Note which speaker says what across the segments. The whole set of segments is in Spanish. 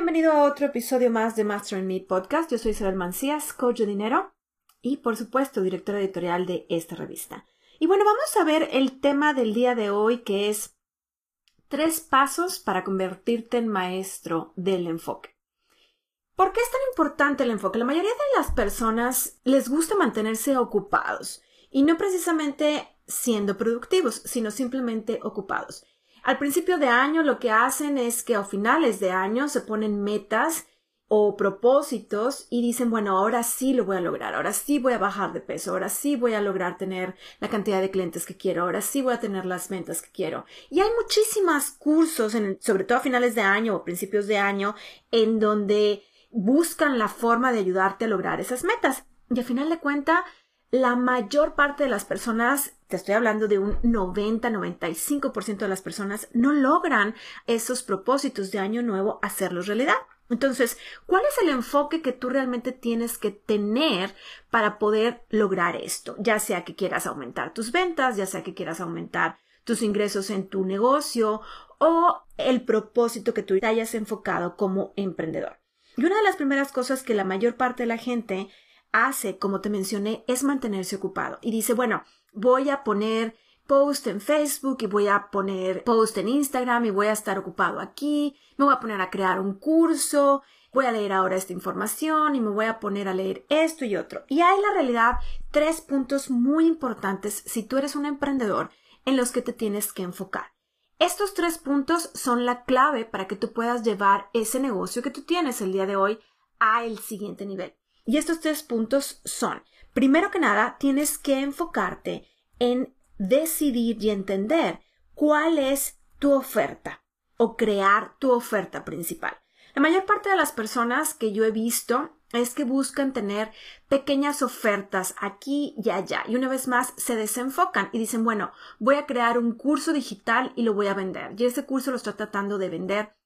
Speaker 1: Bienvenido a otro episodio más de Master in Me Podcast. Yo soy Isabel Mancías, coach de dinero y, por supuesto, directora editorial de esta revista. Y bueno, vamos a ver el tema del día de hoy que es tres pasos para convertirte en maestro del enfoque. ¿Por qué es tan importante el enfoque? La mayoría de las personas les gusta mantenerse ocupados y no precisamente siendo productivos, sino simplemente ocupados. Al principio de año lo que hacen es que a finales de año se ponen metas o propósitos y dicen, bueno, ahora sí lo voy a lograr, ahora sí voy a bajar de peso, ahora sí voy a lograr tener la cantidad de clientes que quiero, ahora sí voy a tener las ventas que quiero. Y hay muchísimos cursos, sobre todo a finales de año o principios de año, en donde buscan la forma de ayudarte a lograr esas metas. Y al final de cuentas, la mayor parte de las personas, te estoy hablando de un 90-95% de las personas, no logran esos propósitos de año nuevo hacerlos realidad. Entonces, ¿cuál es el enfoque que tú realmente tienes que tener para poder lograr esto? Ya sea que quieras aumentar tus ventas, ya sea que quieras aumentar tus ingresos en tu negocio o el propósito que tú te hayas enfocado como emprendedor. Y una de las primeras cosas que la mayor parte de la gente hace, como te mencioné, es mantenerse ocupado. Y dice, bueno, voy a poner post en Facebook y voy a poner post en Instagram y voy a estar ocupado aquí, me voy a poner a crear un curso, voy a leer ahora esta información y me voy a poner a leer esto y otro. Y hay la realidad tres puntos muy importantes si tú eres un emprendedor en los que te tienes que enfocar. Estos tres puntos son la clave para que tú puedas llevar ese negocio que tú tienes el día de hoy a el siguiente nivel. Y estos tres puntos son, primero que nada, tienes que enfocarte en decidir y entender cuál es tu oferta o crear tu oferta principal. La mayor parte de las personas que yo he visto es que buscan tener pequeñas ofertas aquí y allá y una vez más se desenfocan y dicen, bueno, voy a crear un curso digital y lo voy a vender. Y ese curso lo estoy tratando de vender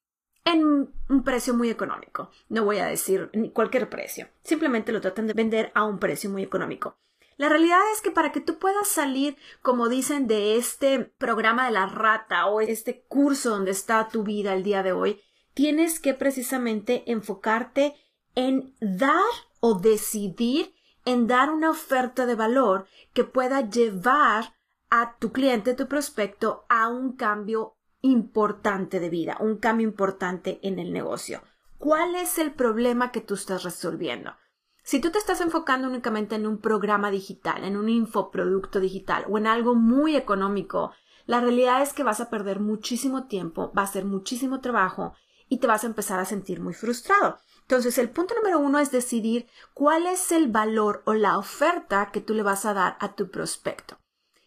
Speaker 1: en un precio muy económico. No voy a decir cualquier precio, simplemente lo tratan de vender a un precio muy económico. La realidad es que para que tú puedas salir, como dicen, de este programa de la rata o este curso donde está tu vida el día de hoy, tienes que precisamente enfocarte en dar o decidir en dar una oferta de valor que pueda llevar a tu cliente, tu prospecto, a un cambio importante de vida, un cambio importante en el negocio. ¿Cuál es el problema que tú estás resolviendo? Si tú te estás enfocando únicamente en un programa digital, en un infoproducto digital o en algo muy económico, la realidad es que vas a perder muchísimo tiempo, va a ser muchísimo trabajo y te vas a empezar a sentir muy frustrado. Entonces, el punto número uno es decidir cuál es el valor o la oferta que tú le vas a dar a tu prospecto.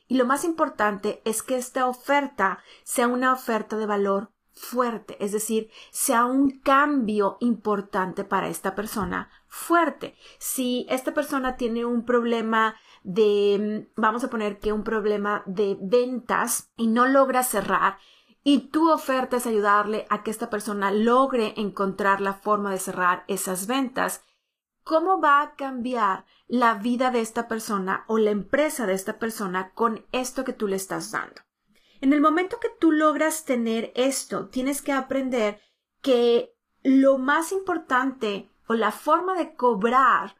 Speaker 1: Y lo más importante es que esta oferta sea una oferta de valor fuerte, es decir, sea un cambio importante para esta persona fuerte. Si esta persona tiene un problema de, vamos a poner que un problema de ventas y no logra cerrar, y tu oferta es ayudarle a que esta persona logre encontrar la forma de cerrar esas ventas, ¿cómo va a cambiar la vida de esta persona o la empresa de esta persona con esto que tú le estás dando. En el momento que tú logras tener esto, tienes que aprender que lo más importante o la forma de cobrar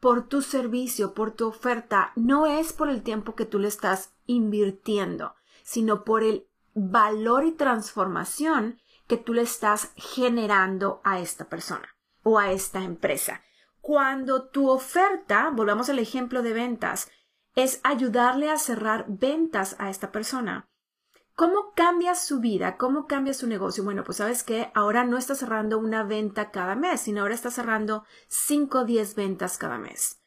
Speaker 1: por tu servicio, por tu oferta, no es por el tiempo que tú le estás invirtiendo, sino por el valor y transformación que tú le estás generando a esta persona o a esta empresa. Cuando tu oferta, volvamos al ejemplo de ventas, es ayudarle a cerrar ventas a esta persona. ¿Cómo cambia su vida? ¿Cómo cambia su negocio? Bueno, pues sabes que ahora no está cerrando una venta cada mes, sino ahora está cerrando 5 o 10 ventas cada mes.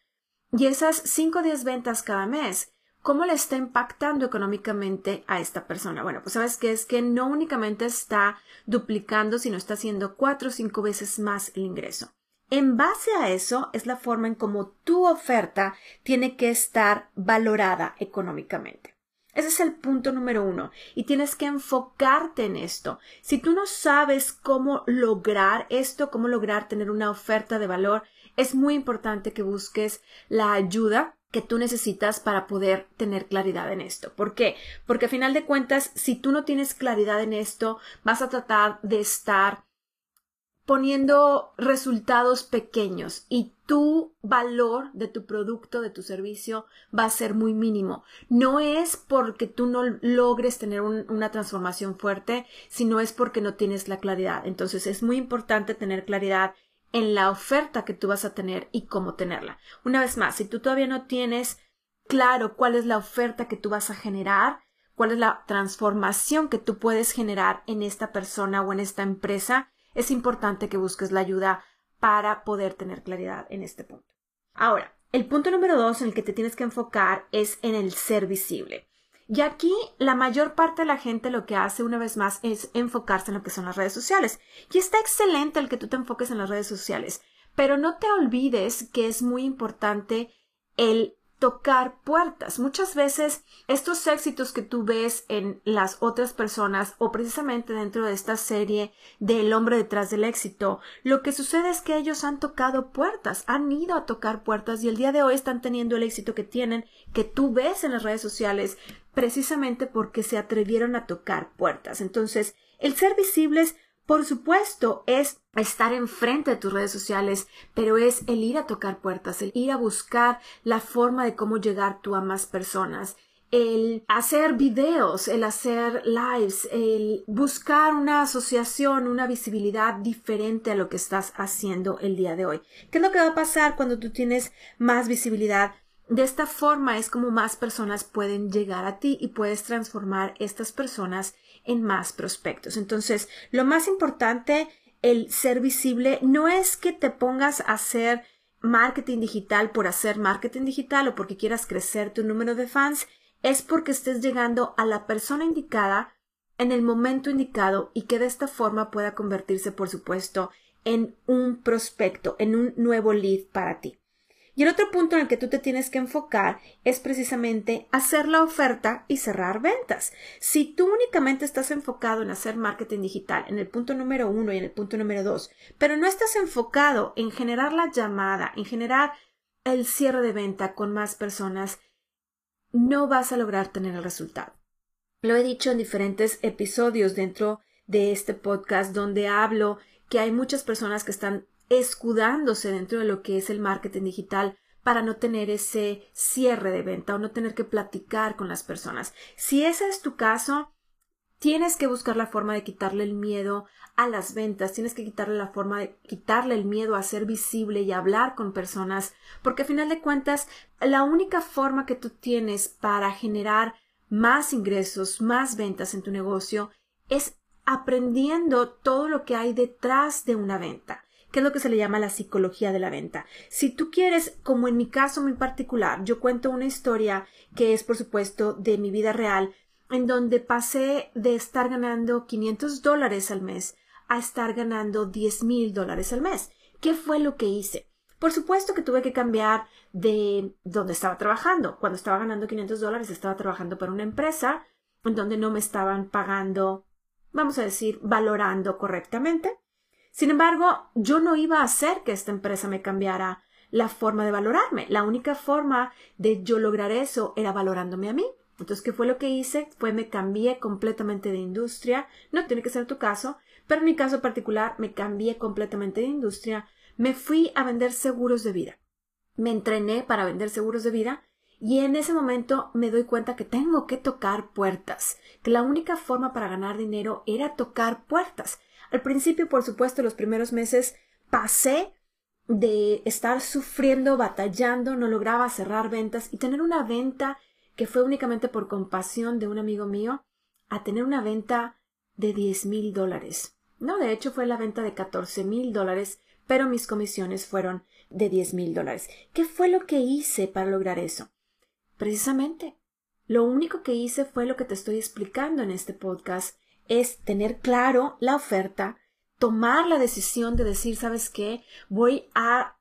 Speaker 1: Y esas 5 o 10 ventas cada mes ¿cómo le está impactando económicamente a esta persona? Bueno, pues sabes que es que no únicamente está duplicando, sino está haciendo cuatro o cinco veces más el ingreso. En base a eso es la forma en cómo tu oferta tiene que estar valorada económicamente. Ese es el punto número uno y tienes que enfocarte en esto. Si tú no sabes cómo lograr esto, cómo lograr tener una oferta de valor, es muy importante que busques la ayuda que tú necesitas para poder tener claridad en esto. ¿Por qué? Porque a final de cuentas, si tú no tienes claridad en esto, vas a tratar de estar poniendo resultados pequeños y tu valor de tu producto, de tu servicio va a ser muy mínimo. No es porque tú no logres tener una transformación fuerte, sino es porque no tienes la claridad. Entonces es muy importante tener claridad en la oferta que tú vas a tener y cómo tenerla. Una vez más, si tú todavía no tienes claro cuál es la oferta que tú vas a generar, cuál es la transformación que tú puedes generar en esta persona o en esta empresa, es importante que busques la ayuda para poder tener claridad en este punto. Ahora, el punto número dos en el que te tienes que enfocar es en el ser visible. Y aquí la mayor parte de la gente lo que hace una vez más es enfocarse en lo que son las redes sociales. Y está excelente el que tú te enfoques en las redes sociales, pero no te olvides que es muy importante el tocar puertas. Muchas veces estos éxitos que tú ves en las otras personas o precisamente dentro de esta serie del hombre detrás del éxito, lo que sucede es que ellos han tocado puertas, han ido a tocar puertas y el día de hoy están teniendo el éxito que tienen, que tú ves en las redes sociales, precisamente porque se atrevieron a tocar puertas. Entonces, el ser visibles por supuesto, es estar enfrente de tus redes sociales, pero es el ir a tocar puertas, el ir a buscar la forma de cómo llegar tú a más personas, el hacer videos, el hacer lives, el buscar una asociación, una visibilidad diferente a lo que estás haciendo el día de hoy. ¿Qué es lo que va a pasar cuando tú tienes más visibilidad? De esta forma es como más personas pueden llegar a ti y puedes transformar estas personas en más prospectos. Entonces, lo más importante, el ser visible, no es que te pongas a hacer marketing digital por hacer marketing digital o porque quieras crecer tu número de fans, es porque estés llegando a la persona indicada en el momento indicado y que de esta forma pueda convertirse, por supuesto, en un prospecto, en un nuevo lead para ti. Y el otro punto en el que tú te tienes que enfocar es precisamente hacer la oferta y cerrar ventas. Si tú únicamente estás enfocado en hacer marketing digital en el punto número uno y en el punto número dos, pero no estás enfocado en generar la llamada, en generar el cierre de venta con más personas, no vas a lograr tener el resultado. Lo he dicho en diferentes episodios dentro de este podcast donde hablo que hay muchas personas que están escudándose dentro de lo que es el marketing digital para no tener ese cierre de venta o no tener que platicar con las personas. Si ese es tu caso, tienes que buscar la forma de quitarle el miedo a las ventas, tienes que quitarle la forma de quitarle el miedo a ser visible y hablar con personas, porque a final de cuentas, la única forma que tú tienes para generar más ingresos, más ventas en tu negocio es aprendiendo todo lo que hay detrás de una venta que es lo que se le llama la psicología de la venta. Si tú quieres, como en mi caso muy particular, yo cuento una historia que es, por supuesto, de mi vida real, en donde pasé de estar ganando 500 dólares al mes a estar ganando 10 mil dólares al mes. ¿Qué fue lo que hice? Por supuesto que tuve que cambiar de donde estaba trabajando. Cuando estaba ganando 500 dólares estaba trabajando para una empresa en donde no me estaban pagando, vamos a decir, valorando correctamente. Sin embargo, yo no iba a hacer que esta empresa me cambiara la forma de valorarme. La única forma de yo lograr eso era valorándome a mí. Entonces, ¿qué fue lo que hice? Fue me cambié completamente de industria. No tiene que ser tu caso, pero en mi caso particular me cambié completamente de industria. Me fui a vender seguros de vida. Me entrené para vender seguros de vida y en ese momento me doy cuenta que tengo que tocar puertas, que la única forma para ganar dinero era tocar puertas. Al principio, por supuesto, los primeros meses pasé de estar sufriendo, batallando, no lograba cerrar ventas y tener una venta que fue únicamente por compasión de un amigo mío, a tener una venta de diez mil dólares. No, de hecho fue la venta de catorce mil dólares, pero mis comisiones fueron de diez mil dólares. ¿Qué fue lo que hice para lograr eso? Precisamente Lo único que hice fue lo que te estoy explicando en este podcast, es tener claro la oferta, tomar la decisión de decir, ¿sabes qué? Voy a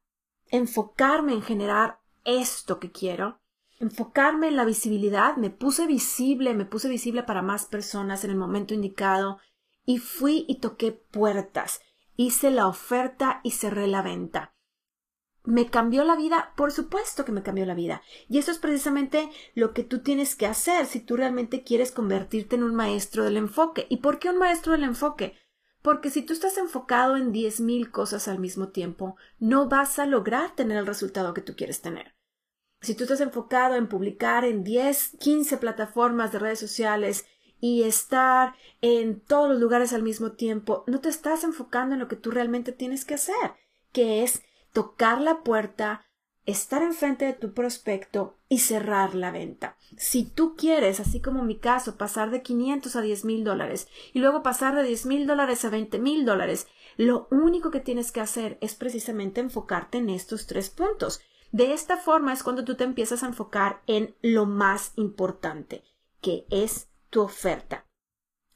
Speaker 1: enfocarme en generar esto que quiero, enfocarme en la visibilidad, me puse visible, me puse visible para más personas en el momento indicado y fui y toqué puertas, hice la oferta y cerré la venta. ¿Me cambió la vida? Por supuesto que me cambió la vida. Y eso es precisamente lo que tú tienes que hacer si tú realmente quieres convertirte en un maestro del enfoque. ¿Y por qué un maestro del enfoque? Porque si tú estás enfocado en diez mil cosas al mismo tiempo, no vas a lograr tener el resultado que tú quieres tener. Si tú estás enfocado en publicar en 10, 15 plataformas de redes sociales y estar en todos los lugares al mismo tiempo, no te estás enfocando en lo que tú realmente tienes que hacer, que es tocar la puerta, estar enfrente de tu prospecto y cerrar la venta. Si tú quieres, así como en mi caso, pasar de 500 a 10 mil dólares y luego pasar de 10 mil dólares a 20 mil dólares, lo único que tienes que hacer es precisamente enfocarte en estos tres puntos. De esta forma es cuando tú te empiezas a enfocar en lo más importante, que es tu oferta.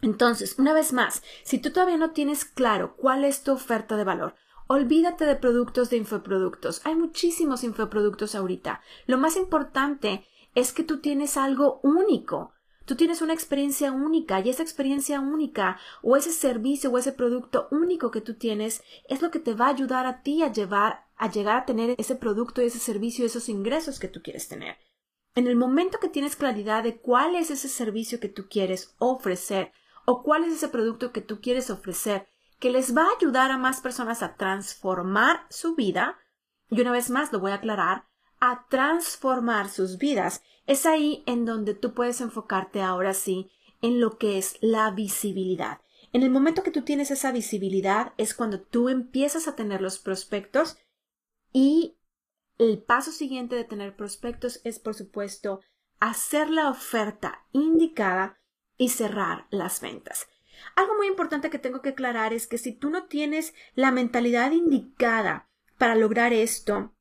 Speaker 1: Entonces, una vez más, si tú todavía no tienes claro cuál es tu oferta de valor, Olvídate de productos de infoproductos. Hay muchísimos infoproductos ahorita. Lo más importante es que tú tienes algo único. Tú tienes una experiencia única y esa experiencia única o ese servicio o ese producto único que tú tienes es lo que te va a ayudar a ti a llevar a llegar a tener ese producto y ese servicio esos ingresos que tú quieres tener. En el momento que tienes claridad de cuál es ese servicio que tú quieres ofrecer o cuál es ese producto que tú quieres ofrecer que les va a ayudar a más personas a transformar su vida, y una vez más lo voy a aclarar, a transformar sus vidas. Es ahí en donde tú puedes enfocarte ahora sí en lo que es la visibilidad. En el momento que tú tienes esa visibilidad es cuando tú empiezas a tener los prospectos y el paso siguiente de tener prospectos es, por supuesto, hacer la oferta indicada y cerrar las ventas. Algo muy importante que tengo que aclarar es que si tú no tienes la mentalidad indicada para lograr esto,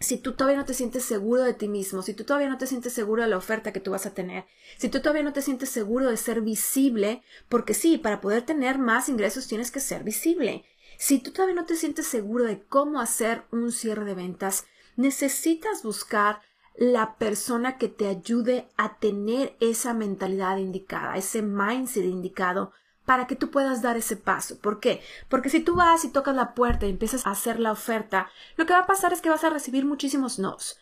Speaker 1: si tú todavía no te sientes seguro de ti mismo, si tú todavía no te sientes seguro de la oferta que tú vas a tener, si tú todavía no te sientes seguro de ser visible, porque sí, para poder tener más ingresos tienes que ser visible. Si tú todavía no te sientes seguro de cómo hacer un cierre de ventas, necesitas buscar la persona que te ayude a tener esa mentalidad indicada, ese mindset indicado para que tú puedas dar ese paso. ¿Por qué? Porque si tú vas y tocas la puerta y empiezas a hacer la oferta, lo que va a pasar es que vas a recibir muchísimos nos.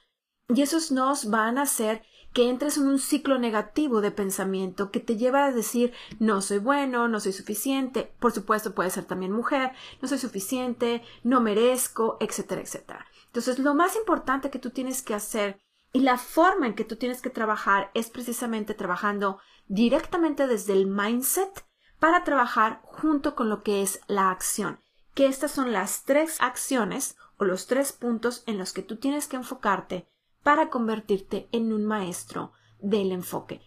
Speaker 1: Y esos nos van a hacer que entres en un ciclo negativo de pensamiento que te lleva a decir no soy bueno, no soy suficiente, por supuesto puede ser también mujer, no soy suficiente, no merezco, etcétera, etcétera. Entonces lo más importante que tú tienes que hacer y la forma en que tú tienes que trabajar es precisamente trabajando directamente desde el mindset para trabajar junto con lo que es la acción, que estas son las tres acciones o los tres puntos en los que tú tienes que enfocarte para convertirte en un maestro del enfoque.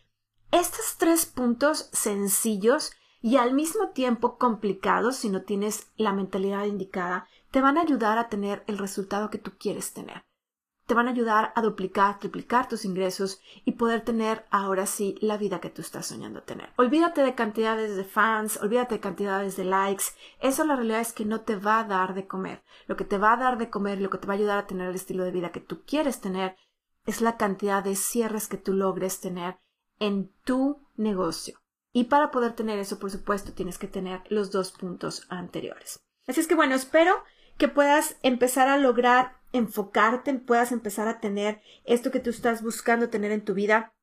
Speaker 1: Estos tres puntos sencillos y al mismo tiempo complicados si no tienes la mentalidad indicada, te van a ayudar a tener el resultado que tú quieres tener te van a ayudar a duplicar, triplicar tus ingresos y poder tener ahora sí la vida que tú estás soñando tener. Olvídate de cantidades de fans, olvídate de cantidades de likes. Eso la realidad es que no te va a dar de comer. Lo que te va a dar de comer, lo que te va a ayudar a tener el estilo de vida que tú quieres tener, es la cantidad de cierres que tú logres tener en tu negocio. Y para poder tener eso, por supuesto, tienes que tener los dos puntos anteriores. Así es que bueno, espero que puedas empezar a lograr enfocarte, puedas empezar a tener esto que tú estás buscando tener en tu vida,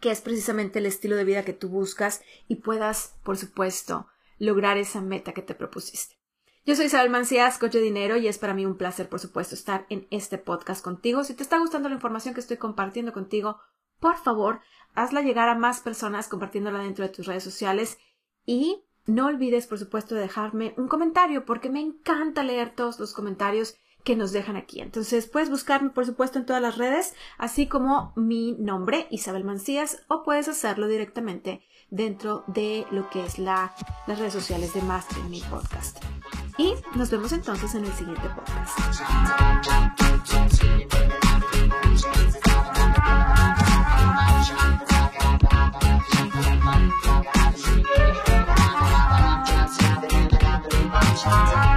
Speaker 1: que es precisamente el estilo de vida que tú buscas y puedas, por supuesto, lograr esa meta que te propusiste. Yo soy Isabel Mancías, coach de dinero, y es para mí un placer, por supuesto, estar en este podcast contigo. Si te está gustando la información que estoy compartiendo contigo, por favor, hazla llegar a más personas compartiéndola dentro de tus redes sociales y no olvides, por supuesto, de dejarme un comentario porque me encanta leer todos los comentarios que nos dejan aquí. Entonces puedes buscarme, por supuesto, en todas las redes, así como mi nombre, Isabel Mancías, o puedes hacerlo directamente dentro de lo que es la, las redes sociales de Master Mi Podcast. Y nos vemos entonces en el siguiente podcast. Thank you.